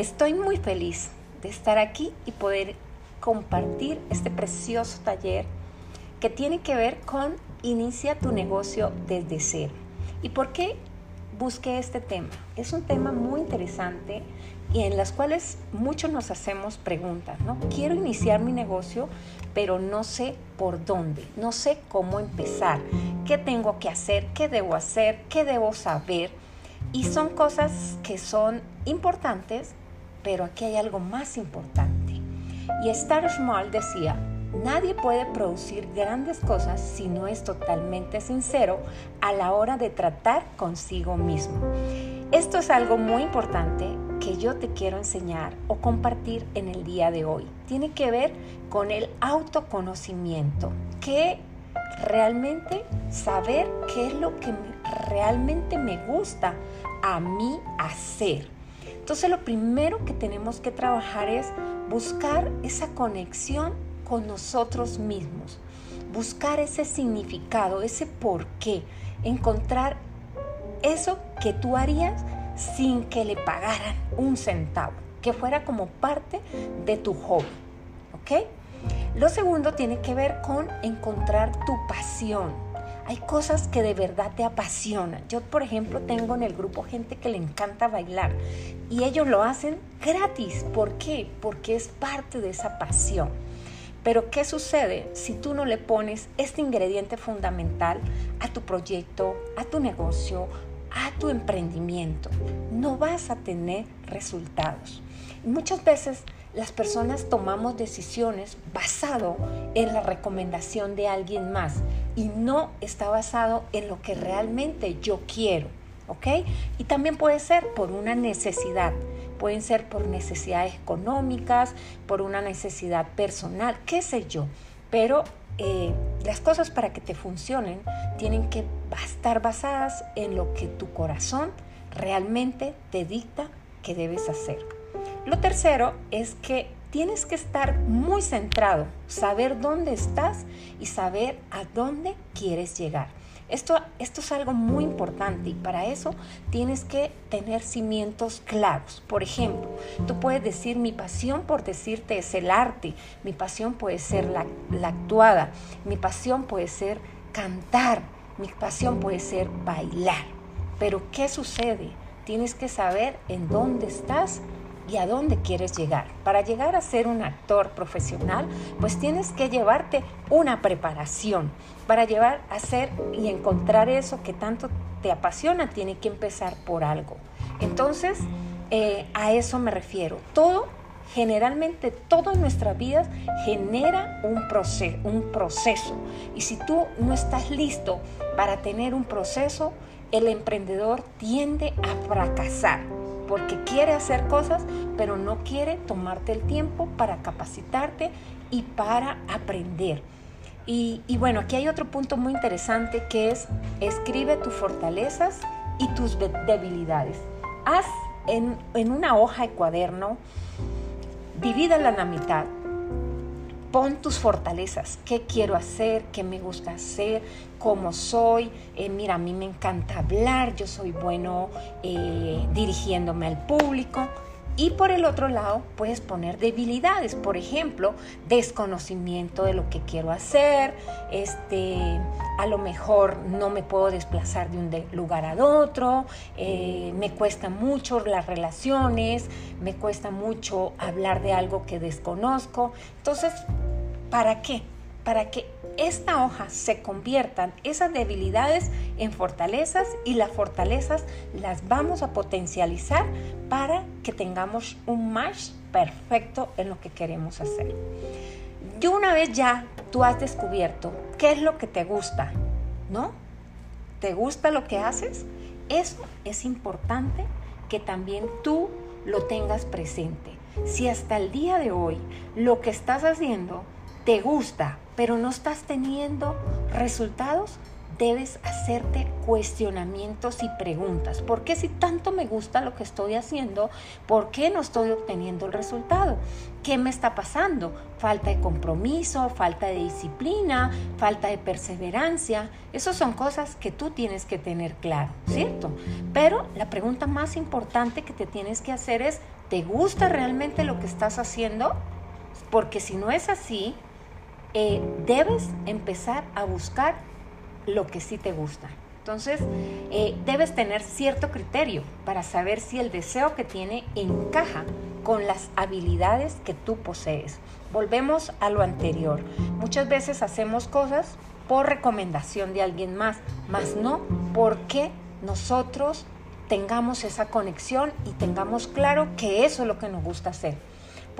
Estoy muy feliz de estar aquí y poder compartir este precioso taller que tiene que ver con inicia tu negocio desde cero. ¿Y por qué busqué este tema? Es un tema muy interesante y en las cuales muchos nos hacemos preguntas, ¿no? Quiero iniciar mi negocio, pero no sé por dónde, no sé cómo empezar, qué tengo que hacer, qué debo hacer, qué debo saber. Y son cosas que son importantes, pero aquí hay algo más importante. Y Star Small decía, nadie puede producir grandes cosas si no es totalmente sincero a la hora de tratar consigo mismo. Esto es algo muy importante que yo te quiero enseñar o compartir en el día de hoy. Tiene que ver con el autoconocimiento, que realmente saber qué es lo que realmente me gusta a mí hacer. Entonces lo primero que tenemos que trabajar es buscar esa conexión con nosotros mismos, buscar ese significado, ese por qué, encontrar eso que tú harías sin que le pagaran un centavo, que fuera como parte de tu hobby. ¿Ok? Lo segundo tiene que ver con encontrar tu pasión. Hay cosas que de verdad te apasionan. Yo, por ejemplo, tengo en el grupo gente que le encanta bailar y ellos lo hacen gratis. ¿Por qué? Porque es parte de esa pasión. Pero ¿qué sucede si tú no le pones este ingrediente fundamental a tu proyecto, a tu negocio, a tu emprendimiento, no vas a tener resultados. muchas veces las personas tomamos decisiones basado en la recomendación de alguien más y no está basado en lo que realmente yo quiero, ¿ok? Y también puede ser por una necesidad, pueden ser por necesidades económicas, por una necesidad personal, qué sé yo, pero eh, las cosas para que te funcionen tienen que estar basadas en lo que tu corazón realmente te dicta que debes hacer. Lo tercero es que tienes que estar muy centrado, saber dónde estás y saber a dónde quieres llegar. Esto, esto es algo muy importante y para eso tienes que tener cimientos claros. Por ejemplo, tú puedes decir mi pasión por decirte es el arte, mi pasión puede ser la, la actuada, mi pasión puede ser cantar, mi pasión puede ser bailar. Pero ¿qué sucede? Tienes que saber en dónde estás y a dónde quieres llegar. Para llegar a ser un actor profesional, pues tienes que llevarte una preparación. Para llevar a ser y encontrar eso que tanto te apasiona, tiene que empezar por algo. Entonces, eh, a eso me refiero. Todo, generalmente, todo en nuestras vidas genera un proceso, un proceso. Y si tú no estás listo para tener un proceso, el emprendedor tiende a fracasar porque quiere hacer cosas, pero no quiere tomarte el tiempo para capacitarte y para aprender. Y, bueno, aquí hay otro punto muy interesante que es escribe tus fortalezas y tus debilidades. Haz en, en una hoja de cuaderno, divídala en la mitad Pon tus fortalezas, qué quiero hacer, qué me gusta hacer, cómo soy. Eh, mira, a mí me encanta hablar, yo soy bueno eh, dirigiéndome al público. Y por el otro lado, puedes poner debilidades, por ejemplo, desconocimiento de lo que quiero hacer, este, a lo mejor no me puedo desplazar de un lugar a otro, eh, me cuesta mucho las relaciones, me cuesta mucho hablar de algo que desconozco. Entonces, ¿para qué? Para esta hoja se conviertan esas debilidades en fortalezas y las fortalezas las vamos a potencializar para que tengamos un match perfecto en lo que queremos hacer. Y una vez ya tú has descubierto qué es lo que te gusta, ¿no? ¿Te gusta lo que haces? Eso es importante que también tú lo tengas presente. Si hasta el día de hoy lo que estás haciendo te gusta, pero no estás teniendo resultados, debes hacerte cuestionamientos y preguntas. ¿Por qué si tanto me gusta lo que estoy haciendo, por qué no estoy obteniendo el resultado? ¿Qué me está pasando? Falta de compromiso, falta de disciplina, falta de perseverancia. Esas son cosas que tú tienes que tener claro, ¿cierto? Pero la pregunta más importante que te tienes que hacer es ¿Te gusta realmente lo que estás haciendo? Porque si no es así, eh, debes empezar a buscar lo que sí te gusta. Entonces, eh, debes tener cierto criterio para saber si el deseo que tiene encaja con las habilidades que tú posees. Volvemos a lo anterior. Muchas veces hacemos cosas por recomendación de alguien más, más no porque nosotros tengamos esa conexión y tengamos claro que eso es lo que nos gusta hacer.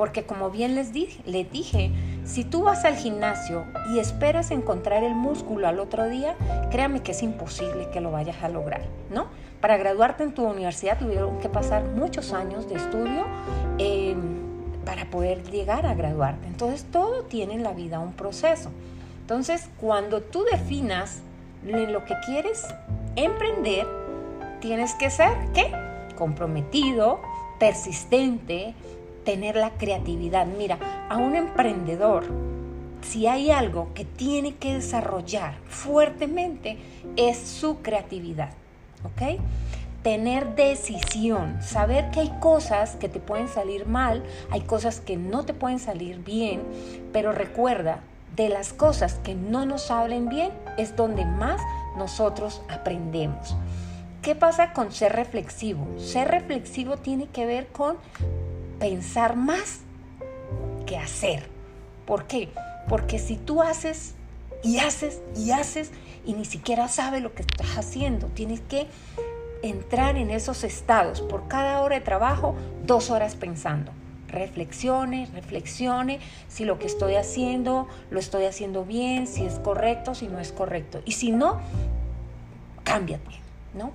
Porque como bien les dije, dije, si tú vas al gimnasio y esperas encontrar el músculo al otro día, créame que es imposible que lo vayas a lograr, ¿no? Para graduarte en tu universidad tuvieron que pasar muchos años de estudio eh, para poder llegar a graduarte. Entonces todo tiene en la vida un proceso. Entonces cuando tú definas lo que quieres emprender, tienes que ser, ¿qué? Comprometido, persistente, tener la creatividad. Mira, a un emprendedor, si hay algo que tiene que desarrollar fuertemente, es su creatividad. ¿Ok? Tener decisión, saber que hay cosas que te pueden salir mal, hay cosas que no te pueden salir bien, pero recuerda, de las cosas que no nos salen bien es donde más nosotros aprendemos. ¿Qué pasa con ser reflexivo? Ser reflexivo tiene que ver con pensar más que hacer. ¿Por qué? Porque si tú haces y haces y haces y ni siquiera sabes lo que estás haciendo, tienes que entrar en esos estados por cada hora de trabajo, dos horas pensando. Reflexione, reflexione si lo que estoy haciendo lo estoy haciendo bien, si es correcto, si no es correcto. Y si no, cámbiate, ¿no?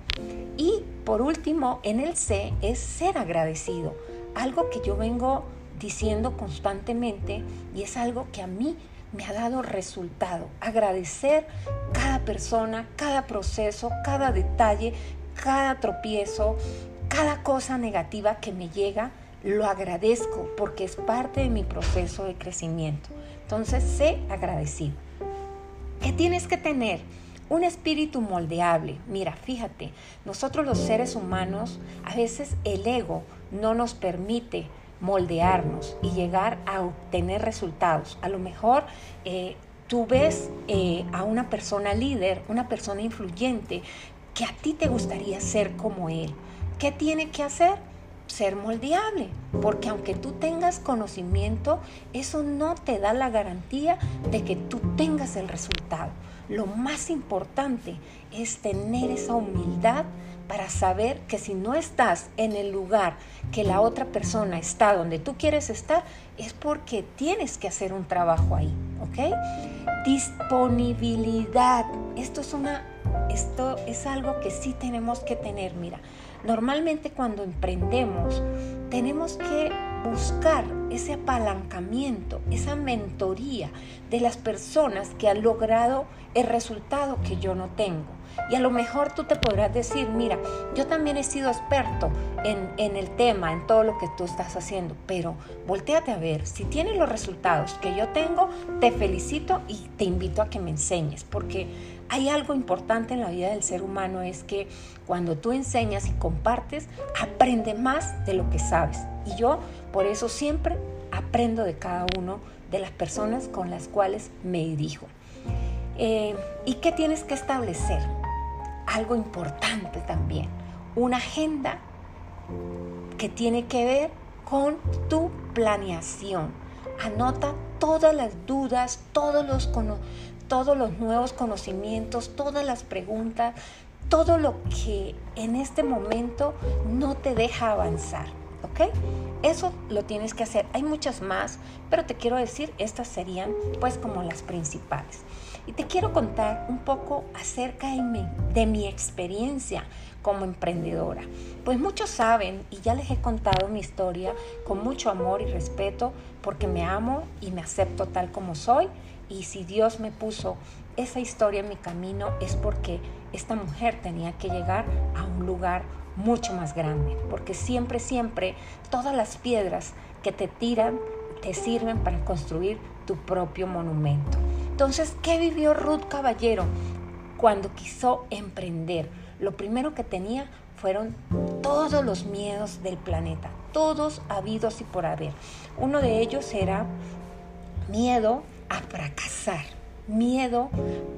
Y por último, en el C es ser agradecido algo que yo vengo diciendo constantemente y es algo que a mí me ha dado resultado. Agradecer cada persona, cada proceso, cada detalle, cada tropiezo, cada cosa negativa que me llega, lo agradezco porque es parte de mi proceso de crecimiento. Entonces, sé agradecido. ¿Qué tienes que tener? Un espíritu moldeable. Mira, fíjate, nosotros los seres humanos, a veces el ego no nos permite moldearnos y llegar a obtener resultados. A lo mejor eh, tú ves eh, a una persona líder, una persona influyente, que a ti te gustaría ser como él. ¿Qué tiene que hacer? Ser moldeable, porque aunque tú tengas conocimiento, eso no te da la garantía de que tú tengas el resultado. Lo más importante es tener esa humildad para saber que si no estás en el lugar que la otra persona está donde tú quieres estar, es porque tienes que hacer un trabajo ahí, ¿ok? Disponibilidad. Esto es una esto es algo que sí tenemos que tener, mira. Normalmente cuando emprendemos tenemos que buscar ese apalancamiento, esa mentoría de las personas que han logrado el resultado que yo no tengo. Y a lo mejor tú te podrás decir, mira, yo también he sido experto en, el tema, en todo lo que tú estás haciendo, pero volteate a ver, si tienes los resultados que yo tengo, te felicito y te invito a que me enseñes, porque hay algo importante en la vida del ser humano, es que cuando tú enseñas y compartes, aprende más de lo que sabes. Y yo por eso siempre aprendo de cada uno de las personas con las cuales me dirijo. Eh, ¿Y qué tienes que establecer? algo importante también, una agenda que tiene que ver con tu planeación. Anota todas las dudas, todos los, todos los nuevos conocimientos, todas las preguntas, todo lo que en este momento no te deja avanzar. ¿Ok? Eso lo tienes que hacer. Hay muchas más, pero te quiero decir, estas serían pues como las principales. Y te quiero contar un poco acerca de mi, de mi experiencia como emprendedora. Pues muchos saben y ya les he contado mi historia con mucho amor y respeto porque me amo y me acepto tal como soy. Y si Dios me puso esa historia en mi camino es porque esta mujer tenía que llegar a un lugar mucho más grande. Porque siempre, siempre todas las piedras que te tiran te sirven para construir tu propio monumento. Entonces, ¿qué vivió Ruth Caballero? cuando quiso emprender. Lo primero que tenía fueron todos los miedos del planeta, todos habidos y por haber. Uno de ellos era miedo a fracasar, miedo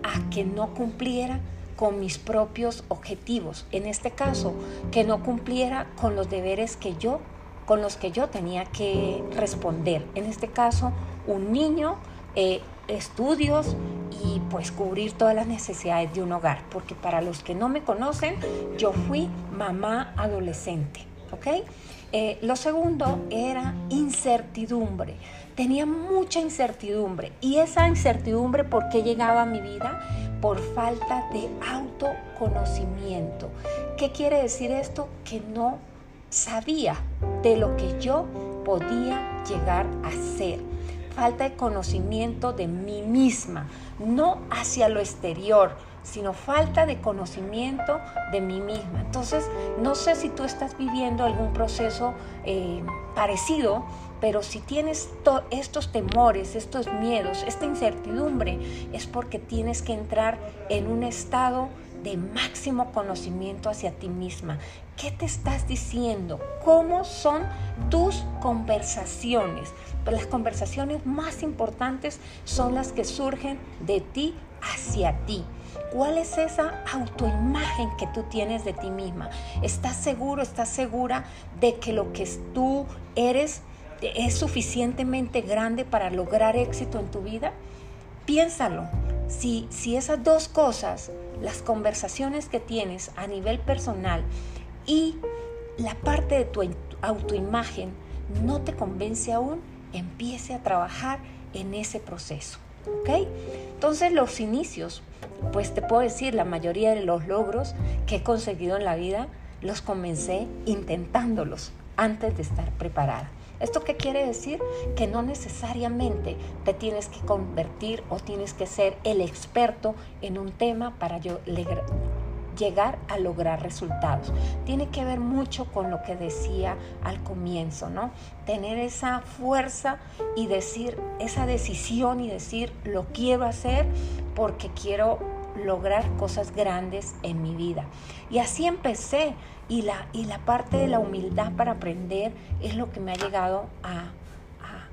a que no cumpliera con mis propios objetivos. En este caso, que no cumpliera con los deberes que yo, con los que yo tenía que responder. En este caso, un niño, eh, estudios y pues cubrir todas las necesidades de un hogar. Porque para los que no me conocen, yo fui mamá adolescente. ¿Ok? Eh, lo segundo era incertidumbre. Tenía mucha incertidumbre. ¿Y esa incertidumbre por qué llegaba a mi vida? Por falta de autoconocimiento. ¿Qué quiere decir esto? Que no sabía de lo que yo podía llegar a ser. Falta de conocimiento de mí misma, no hacia lo exterior, sino falta de conocimiento de mí misma. Entonces, no sé si tú estás viviendo algún proceso eh, parecido, pero si tienes estos temores, estos miedos, esta incertidumbre, es porque tienes que entrar en un estado de máximo conocimiento hacia ti misma. ¿Qué te estás diciendo? ¿Cómo son tus conversaciones? Pues las conversaciones más importantes son las que surgen de ti hacia ti. ¿Cuál es esa autoimagen que tú tienes de ti misma? ¿Estás seguro, estás segura de que lo que tú eres es suficientemente grande para lograr éxito en tu vida? Piénsalo. Si, si esas dos cosas, las conversaciones que tienes a nivel personal y la parte de tu autoimagen no te convence aún, empiece a trabajar en ese proceso. ¿Ok? Entonces los inicios, pues te puedo decir, la mayoría de los logros que he conseguido en la vida los comencé intentándolos antes de estar preparada. ¿Esto qué quiere decir? Que no necesariamente te tienes que convertir o tienes que ser el experto en un tema para yo llegar a lograr resultados. Tiene que ver mucho con lo que decía al comienzo, ¿no? Tener esa fuerza y decir, esa decisión y decir, lo quiero hacer porque quiero lograr cosas grandes en mi vida. Y así empecé. Y la, y la parte de la humildad para aprender es lo que me ha llegado a,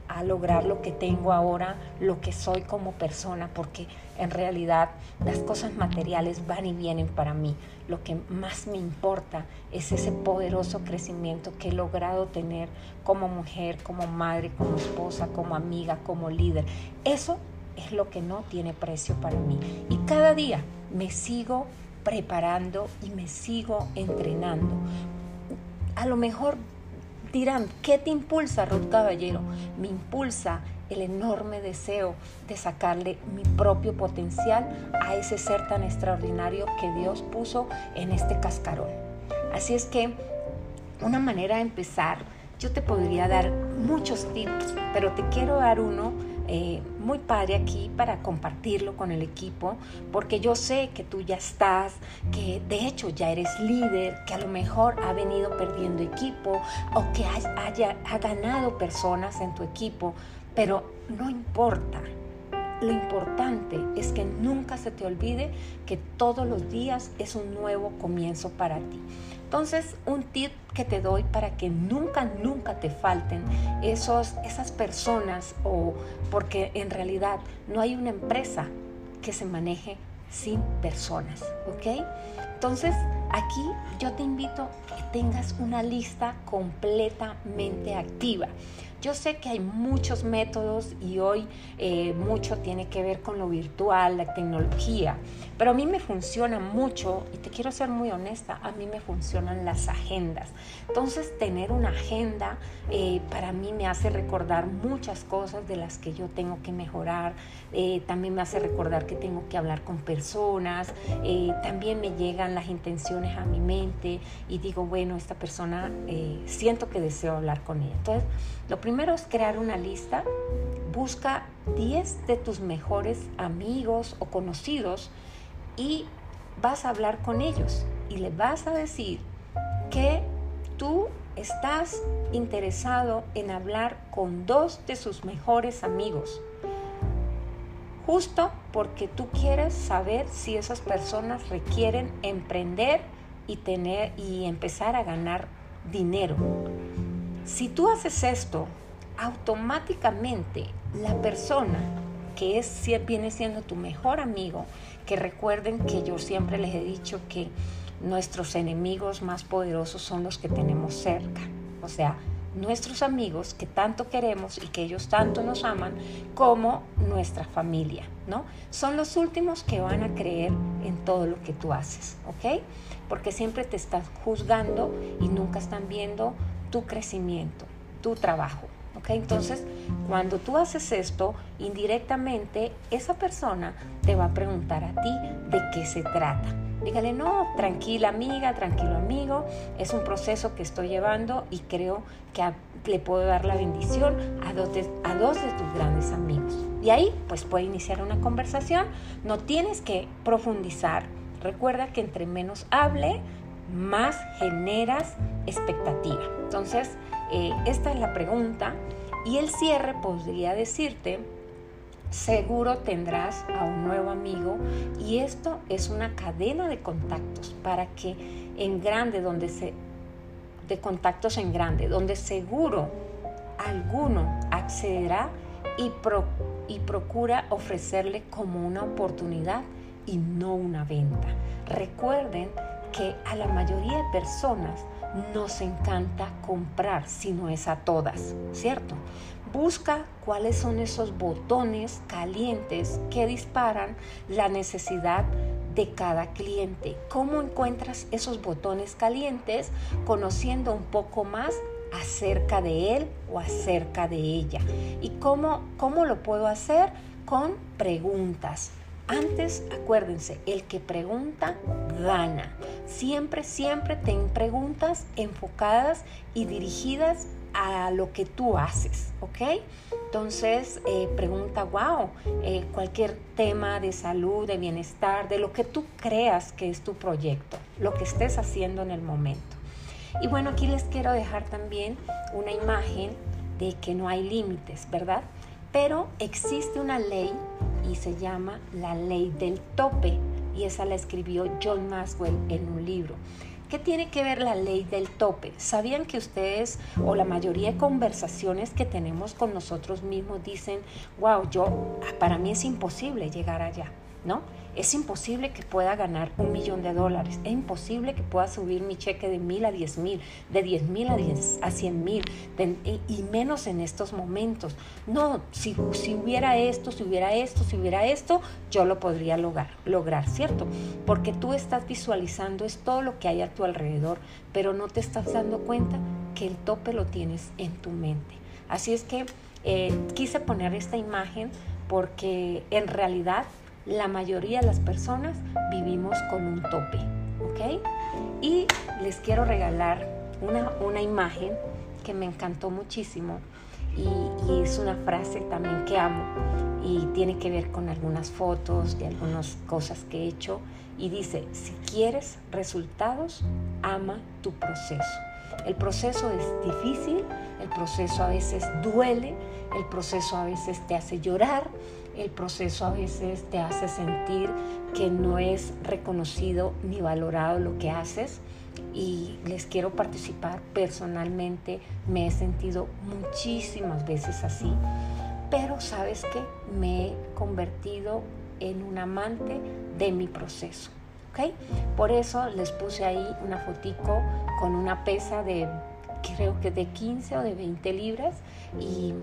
a lograr lo que tengo ahora, lo que soy como persona, porque en realidad las cosas materiales van y vienen para mí. Lo que más me importa es ese poderoso crecimiento que he logrado tener como mujer, como madre, como esposa, como amiga, como líder. Eso es lo que no tiene precio para mí. Y cada día me sigo preparando y me sigo entrenando. A lo mejor dirán, ¿qué te impulsa, Ruth Caballero? Me impulsa el enorme deseo de sacarle mi propio potencial a ese ser tan extraordinario que Dios puso en este cascarón. Así es que una manera de empezar, yo te podría dar muchos tips, pero te quiero dar uno eh, muy padre aquí para compartirlo con el equipo, porque yo sé que tú ya estás, que de hecho ya eres líder, que a lo mejor ha venido perdiendo equipo o que haya, ha ganado personas en tu equipo, pero no importa. Lo importante es que nunca se te olvide que todos los días es un nuevo comienzo para ti. Entonces, un tip que te doy para que nunca, nunca te falten esos, esas personas o porque en realidad no hay una empresa que se maneje sin personas, ¿ok? Entonces, aquí yo te invito a que tengas una lista completamente activa. Yo sé que hay muchos métodos y hoy eh, mucho tiene que ver con lo virtual, la tecnología, pero a mí me funciona mucho, y te quiero ser muy honesta, a mí me funcionan las agendas. Entonces, tener una agenda eh, para mí me hace recordar muchas cosas de las que yo tengo que mejorar, eh, también me hace recordar que tengo que hablar con personas, también me llegan las intenciones a mi mente y digo, bueno, esta persona siento que deseo hablar con ella. Entonces, lo primero es crear una lista. Busca 10 de tus mejores amigos o conocidos y vas a hablar con ellos y le vas a decir que tú estás interesado en hablar con dos de sus mejores amigos. justo porque tú quieres saber si esas personas requieren emprender y tener y empezar a ganar dinero. Si tú haces esto, automáticamente la persona que es, viene siendo tu mejor amigo, que recuerden que yo siempre les he dicho que nuestros enemigos más poderosos son los que tenemos cerca. O sea, nuestros amigos que tanto queremos y que ellos tanto nos aman, como nuestra familia, ¿no? Son los últimos que van a creer en todo lo que tú haces, ¿ok? Porque siempre te estás juzgando y nunca están viendo tu crecimiento, tu trabajo. ¿ok? Entonces, cuando tú haces esto, indirectamente esa persona te va a preguntar a ti de qué se trata. Dígale, no, tranquila amiga, tranquilo amigo, es un proceso que estoy llevando y creo que le puedo dar la bendición a dos, de, a dos de tus grandes amigos. Y ahí pues puede iniciar una conversación, no tienes que profundizar. Recuerda que entre menos hable, más generas expectativa. Entonces, eh, esta es la pregunta y el cierre podría decirte, seguro tendrás a un nuevo amigo y esto es una cadena de contactos para que en grande, donde se, de contactos en grande, donde seguro alguno accederá y, y procura ofrecerle como una oportunidad y no una venta. Recuerden que a la mayoría de personas nos encanta comprar, si no es a todas, ¿cierto? Busca cuáles son esos botones calientes que disparan la necesidad de cada cliente. ¿Cómo encuentras esos botones calientes? Conociendo un poco más acerca de él o acerca de ella. ¿Y cómo, cómo lo puedo hacer? Con preguntas. Antes, acuérdense, el que pregunta gana. Siempre, siempre ten preguntas enfocadas y dirigidas a lo que tú haces, ¿ok? Entonces, eh, pregunta, wow, eh, cualquier tema de salud, de bienestar, de lo que tú creas que es tu proyecto, lo que estés haciendo en el momento. Y bueno, aquí les quiero dejar también una imagen de que no hay límites, ¿verdad? Pero existe una ley y se llama la ley del tope y esa la escribió John Maxwell en un libro. ¿Qué tiene que ver la ley del tope? ¿Sabían que ustedes o la mayoría de conversaciones que tenemos con nosotros mismos dicen, wow, yo, para mí es imposible llegar allá, ¿no? Es imposible que pueda ganar un millón de dólares. Es imposible que pueda subir mi cheque de mil a diez mil, de diez mil a, diez, a cien mil, y menos en estos momentos. No, si, si hubiera esto, si hubiera esto, si hubiera esto, yo lo podría lograr, lograr, ¿cierto? Porque tú estás visualizando es todo lo que hay a tu alrededor, pero no te estás dando cuenta que el tope lo tienes en tu mente. Así es que eh, quise poner esta imagen porque en realidad la mayoría de las personas vivimos con un tope, ¿ok? Y les quiero regalar una, una imagen que me encantó muchísimo y, y, es una frase también que amo y tiene que ver con algunas fotos de algunas cosas que he hecho y dice, si quieres resultados, ama tu proceso. El proceso es difícil, el proceso a veces duele, el proceso a veces te hace llorar, el proceso a veces te hace sentir que no es reconocido ni valorado lo que haces y les quiero participar personalmente. Me he sentido muchísimas veces así, pero sabes que me he convertido en un amante de mi proceso. ¿okay? Por eso les puse ahí una fotico con una pesa de creo que de 15 o de 20 libras y,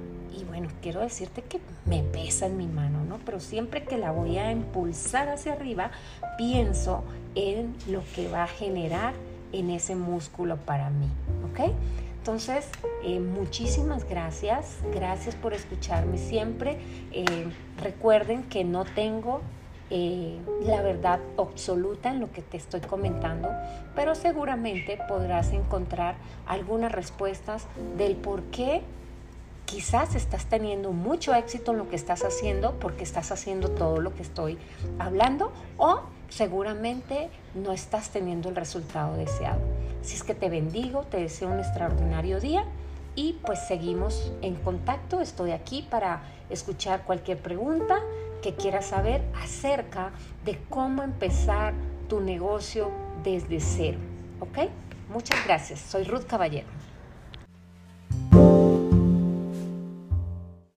bueno, quiero decirte que me pesa en mi mano, ¿no? Pero siempre que la voy a impulsar hacia arriba, pienso en lo que va a generar en ese músculo para mí, ¿ok? Entonces, eh, muchísimas gracias, gracias por escucharme siempre. Eh, recuerden que no tengo eh, la verdad absoluta en lo que te estoy comentando, pero seguramente podrás encontrar algunas respuestas del por qué quizás estás teniendo mucho éxito en lo que estás haciendo porque estás haciendo todo lo que estoy hablando o seguramente no estás teniendo el resultado deseado. Si es que te bendigo, te deseo un extraordinario día y pues seguimos en contacto. Estoy aquí para escuchar cualquier pregunta que quieras saber acerca de cómo empezar tu negocio desde cero. ¿Ok? Muchas gracias. Soy Ruth Caballero.